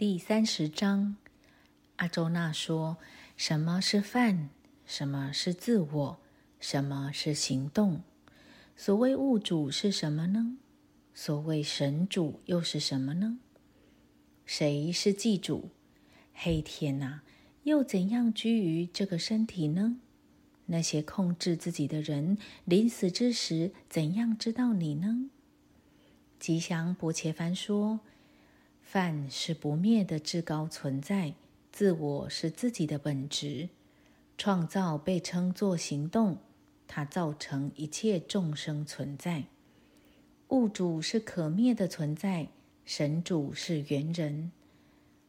第三十章，阿周那说：“什么是饭？什么是自我？什么是行动？所谓物主是什么呢？所谓神主又是什么呢？谁是祭主？黑天呐，又怎样居于这个身体呢？那些控制自己的人，临死之时，怎样知道你呢？”吉祥伯切凡说：“梵是不灭的至高存在，自我是自己的本质。创造被称作行动，它造成一切众生存在。物主是可灭的存在，神主是元人。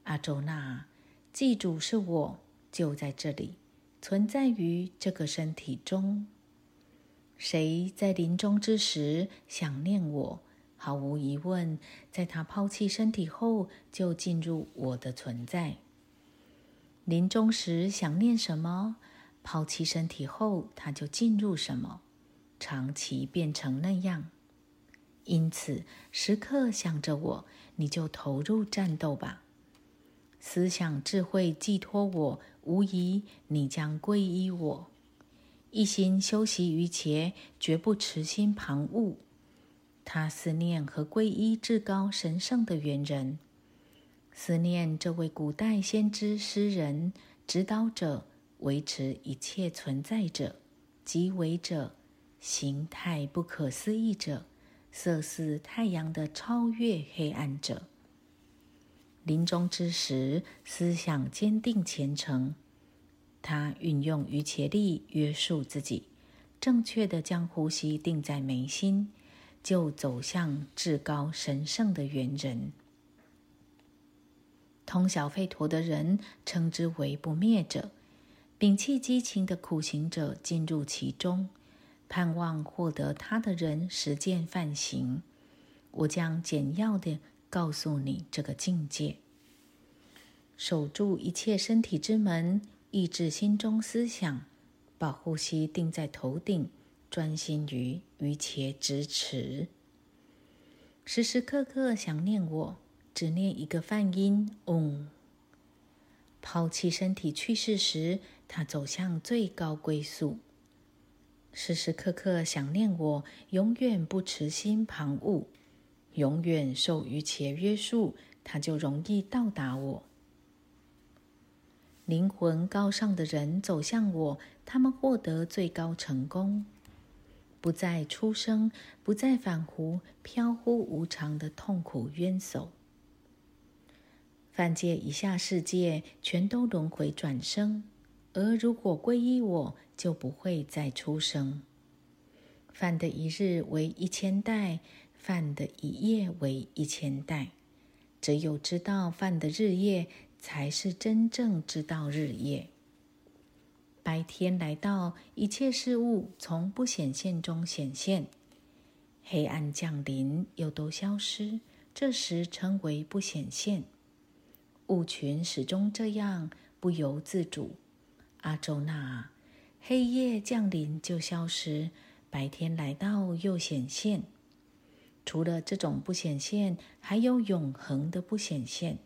阿周那，祭主是我，就在这里，存在于这个身体中。谁在临终之时想念我？”毫无疑问，在他抛弃身体后，就进入我的存在。临终时想念什么，抛弃身体后，他就进入什么，长期变成那样。因此，时刻想着我，你就投入战斗吧。思想智慧寄托我，无疑你将皈依我。一心修习于前，绝不持心旁骛。他思念和皈依至高神圣的元人，思念这位古代先知诗人、指导者、维持一切存在者、即为者、形态不可思议者、色似太阳的超越黑暗者。临终之时，思想坚定虔诚，他运用余切力约束自己，正确的将呼吸定在眉心。就走向至高神圣的元人。通晓吠陀的人称之为不灭者，摒弃激情的苦行者进入其中，盼望获得他的人实践犯行。我将简要的告诉你这个境界：守住一切身体之门，抑制心中思想，把呼吸定在头顶。专心于于且支持，时时刻刻想念我，只念一个梵音“嗡”。抛弃身体去世时，他走向最高归宿。时时刻刻想念我，永远不持心旁骛，永远受于且约束，他就容易到达我。灵魂高尚的人走向我，他们获得最高成功。不再出生，不再返回飘忽无常的痛苦冤手。犯界以下世界全都轮回转生，而如果皈依我，就不会再出生。犯的一日为一千代，犯的一夜为一千代。只有知道犯的日夜，才是真正知道日夜。白天来到，一切事物从不显现中显现；黑暗降临，又都消失。这时称为不显现。物群始终这样，不由自主。阿周那，黑夜降临就消失，白天来到又显现。除了这种不显现，还有永恒的不显现。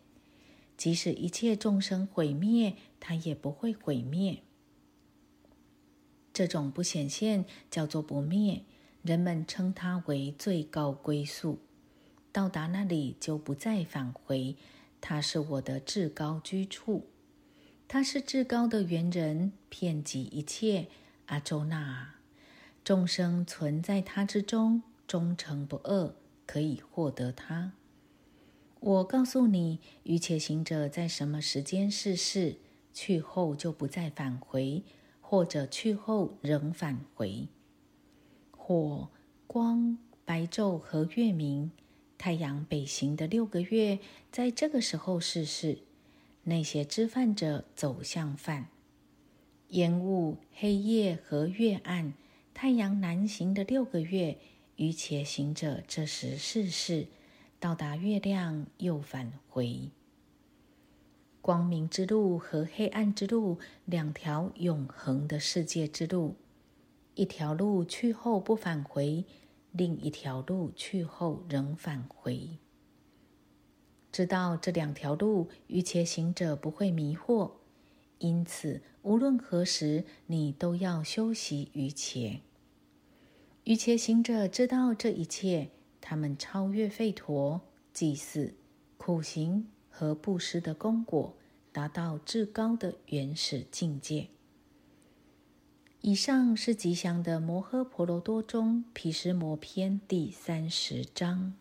即使一切众生毁灭，它也不会毁灭。这种不显现叫做不灭，人们称它为最高归宿。到达那里就不再返回，它是我的至高居处。它是至高的元人，遍及一切。阿周那，众生存在它之中，忠诚不二，可以获得它。我告诉你，一切行者在什么时间逝世，去后就不再返回。或者去后仍返回，火、光、白昼和月明，太阳北行的六个月，在这个时候逝世。那些知犯者走向犯，烟雾、黑夜和月暗，太阳南行的六个月，余且行者这时逝世，到达月亮又返回。光明之路和黑暗之路，两条永恒的世界之路。一条路去后不返回，另一条路去后仍返回。知道这两条路，愚且行者不会迷惑。因此，无论何时，你都要修习愚且。愚且行者知道这一切，他们超越吠陀、祭祀、苦行和布施的功果，达到至高的原始境界。以上是吉祥的摩诃婆罗多中毗湿摩篇第三十章。